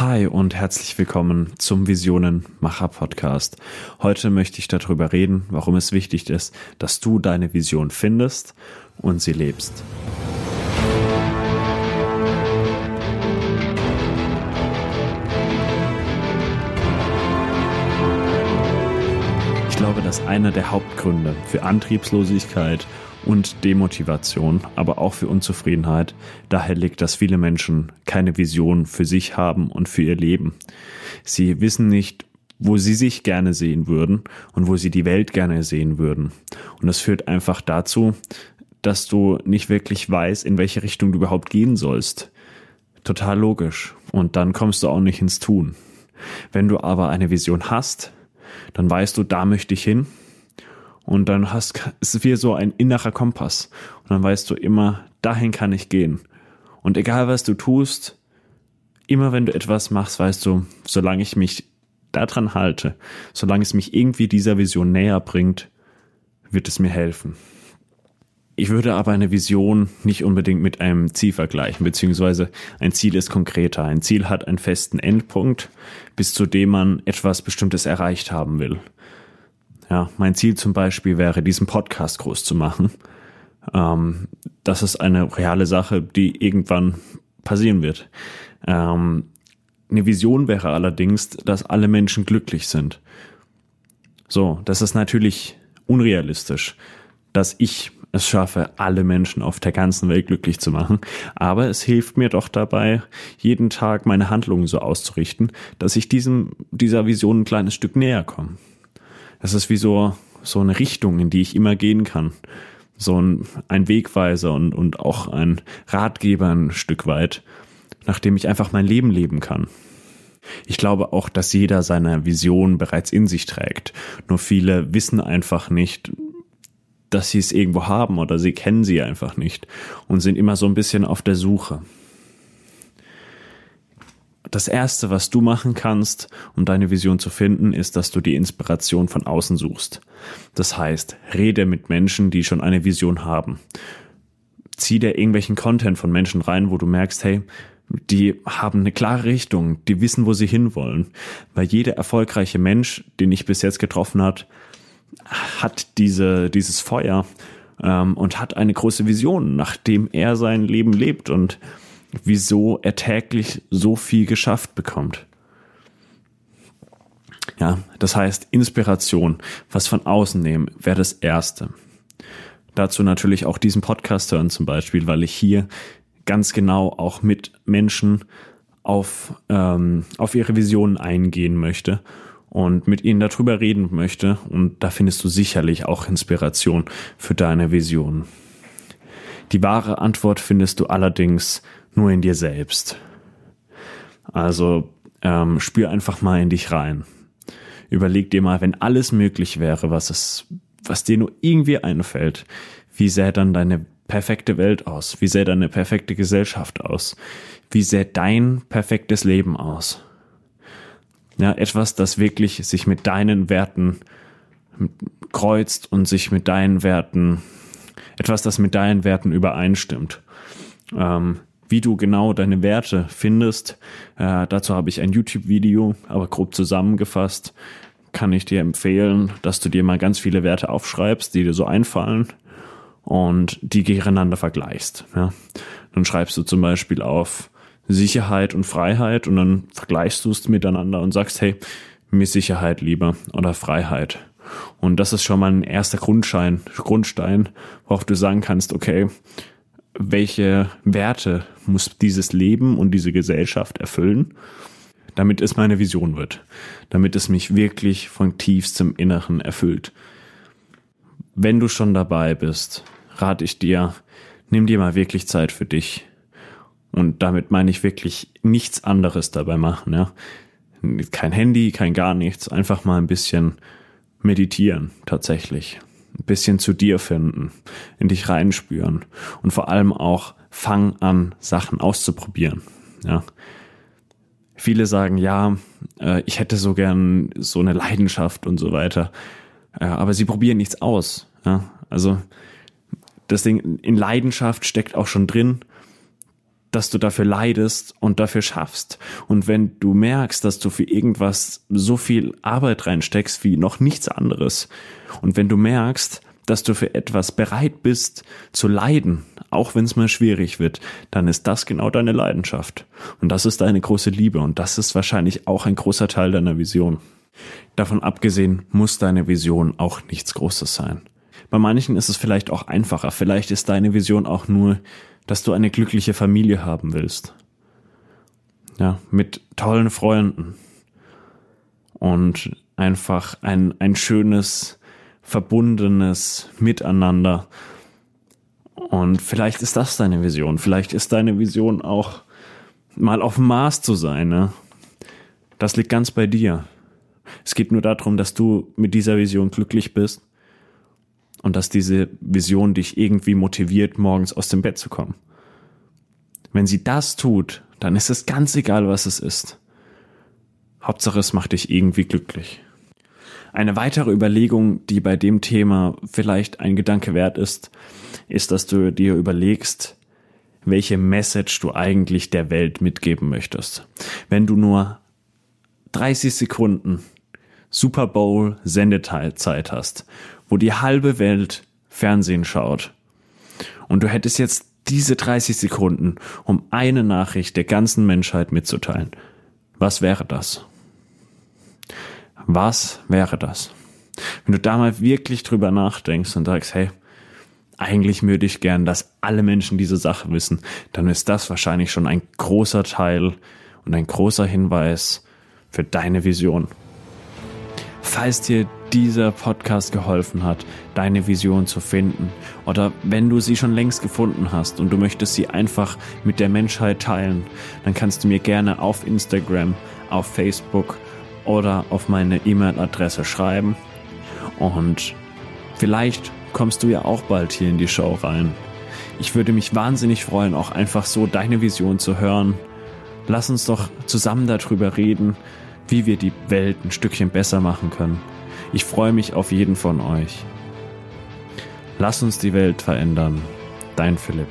Hi und herzlich willkommen zum Visionenmacher Podcast. Heute möchte ich darüber reden, warum es wichtig ist, dass du deine Vision findest und sie lebst. Ich glaube, dass einer der Hauptgründe für Antriebslosigkeit und Demotivation, aber auch für Unzufriedenheit daher liegt, dass viele Menschen keine Vision für sich haben und für ihr Leben. Sie wissen nicht, wo sie sich gerne sehen würden und wo sie die Welt gerne sehen würden. Und das führt einfach dazu, dass du nicht wirklich weißt, in welche Richtung du überhaupt gehen sollst. Total logisch. Und dann kommst du auch nicht ins Tun. Wenn du aber eine Vision hast, dann weißt du, da möchte ich hin und dann hast, ist wie so ein innerer Kompass. Und dann weißt du immer, dahin kann ich gehen. Und egal was du tust, immer wenn du etwas machst, weißt du, solange ich mich daran halte, solange es mich irgendwie dieser Vision näher bringt, wird es mir helfen. Ich würde aber eine Vision nicht unbedingt mit einem Ziel vergleichen, beziehungsweise ein Ziel ist konkreter. Ein Ziel hat einen festen Endpunkt, bis zu dem man etwas Bestimmtes erreicht haben will. Ja, mein Ziel zum Beispiel wäre, diesen Podcast groß zu machen. Ähm, das ist eine reale Sache, die irgendwann passieren wird. Ähm, eine Vision wäre allerdings, dass alle Menschen glücklich sind. So, das ist natürlich unrealistisch, dass ich es schaffe, alle Menschen auf der ganzen Welt glücklich zu machen. Aber es hilft mir doch dabei, jeden Tag meine Handlungen so auszurichten, dass ich diesem, dieser Vision ein kleines Stück näher komme. Es ist wie so, so eine Richtung, in die ich immer gehen kann. So ein, ein Wegweiser und, und auch ein Ratgeber ein Stück weit, nachdem ich einfach mein Leben leben kann. Ich glaube auch, dass jeder seine Vision bereits in sich trägt. Nur viele wissen einfach nicht, dass sie es irgendwo haben oder sie kennen sie einfach nicht und sind immer so ein bisschen auf der Suche das Erste, was du machen kannst, um deine Vision zu finden, ist, dass du die Inspiration von außen suchst. Das heißt, rede mit Menschen, die schon eine Vision haben. Zieh dir irgendwelchen Content von Menschen rein, wo du merkst, hey, die haben eine klare Richtung, die wissen, wo sie hinwollen. Weil jeder erfolgreiche Mensch, den ich bis jetzt getroffen hat, hat diese, dieses Feuer ähm, und hat eine große Vision, nachdem er sein Leben lebt und wieso er täglich so viel geschafft bekommt. Ja, das heißt, Inspiration, was von außen nehmen, wäre das Erste. Dazu natürlich auch diesen Podcast hören zum Beispiel, weil ich hier ganz genau auch mit Menschen auf, ähm, auf ihre Visionen eingehen möchte und mit ihnen darüber reden möchte. Und da findest du sicherlich auch Inspiration für deine Vision. Die wahre Antwort findest du allerdings nur in dir selbst. Also ähm, spür einfach mal in dich rein. Überleg dir mal, wenn alles möglich wäre, was es, was dir nur irgendwie einfällt, wie sähe dann deine perfekte Welt aus? Wie sähe deine perfekte Gesellschaft aus? Wie sähe dein perfektes Leben aus? Ja, etwas, das wirklich sich mit deinen Werten kreuzt und sich mit deinen Werten, etwas, das mit deinen Werten übereinstimmt. Ähm, wie du genau deine Werte findest. Äh, dazu habe ich ein YouTube-Video, aber grob zusammengefasst kann ich dir empfehlen, dass du dir mal ganz viele Werte aufschreibst, die dir so einfallen und die gegeneinander vergleichst. Ja. Dann schreibst du zum Beispiel auf Sicherheit und Freiheit und dann vergleichst du es miteinander und sagst, hey, mir Sicherheit lieber oder Freiheit. Und das ist schon mal ein erster Grundschein, Grundstein, worauf du sagen kannst, okay, welche Werte muss dieses Leben und diese Gesellschaft erfüllen, damit es meine Vision wird, damit es mich wirklich von tiefstem Inneren erfüllt. Wenn du schon dabei bist, rate ich dir, nimm dir mal wirklich Zeit für dich. Und damit meine ich wirklich nichts anderes dabei machen, ja. Kein Handy, kein gar nichts, einfach mal ein bisschen meditieren, tatsächlich ein bisschen zu dir finden, in dich reinspüren und vor allem auch fang an, Sachen auszuprobieren. Ja. Viele sagen, ja, äh, ich hätte so gern so eine Leidenschaft und so weiter, äh, aber sie probieren nichts aus. Ja. Also das Ding in Leidenschaft steckt auch schon drin, dass du dafür leidest und dafür schaffst. Und wenn du merkst, dass du für irgendwas so viel Arbeit reinsteckst wie noch nichts anderes, und wenn du merkst, dass du für etwas bereit bist zu leiden, auch wenn es mal schwierig wird, dann ist das genau deine Leidenschaft. Und das ist deine große Liebe und das ist wahrscheinlich auch ein großer Teil deiner Vision. Davon abgesehen muss deine Vision auch nichts Großes sein. Bei manchen ist es vielleicht auch einfacher. Vielleicht ist deine Vision auch nur, dass du eine glückliche Familie haben willst. Ja, mit tollen Freunden. Und einfach ein, ein schönes, verbundenes Miteinander. Und vielleicht ist das deine Vision. Vielleicht ist deine Vision auch mal auf dem Mars zu sein. Ne? Das liegt ganz bei dir. Es geht nur darum, dass du mit dieser Vision glücklich bist und dass diese Vision dich irgendwie motiviert, morgens aus dem Bett zu kommen. Wenn sie das tut, dann ist es ganz egal, was es ist. Hauptsache, es macht dich irgendwie glücklich. Eine weitere Überlegung, die bei dem Thema vielleicht ein Gedanke wert ist, ist, dass du dir überlegst, welche Message du eigentlich der Welt mitgeben möchtest. Wenn du nur 30 Sekunden Super Bowl Sendezeit hast, wo die halbe Welt Fernsehen schaut und du hättest jetzt diese 30 Sekunden, um eine Nachricht der ganzen Menschheit mitzuteilen, was wäre das? Was wäre das? Wenn du da mal wirklich drüber nachdenkst und sagst, hey, eigentlich würde ich gern, dass alle Menschen diese Sache wissen, dann ist das wahrscheinlich schon ein großer Teil und ein großer Hinweis für deine Vision. Falls dir dieser Podcast geholfen hat, deine Vision zu finden oder wenn du sie schon längst gefunden hast und du möchtest sie einfach mit der Menschheit teilen, dann kannst du mir gerne auf Instagram, auf Facebook oder auf meine E-Mail-Adresse schreiben und vielleicht kommst du ja auch bald hier in die Show rein. Ich würde mich wahnsinnig freuen, auch einfach so deine Vision zu hören. Lass uns doch zusammen darüber reden, wie wir die Welt ein Stückchen besser machen können. Ich freue mich auf jeden von euch. Lass uns die Welt verändern. Dein Philipp.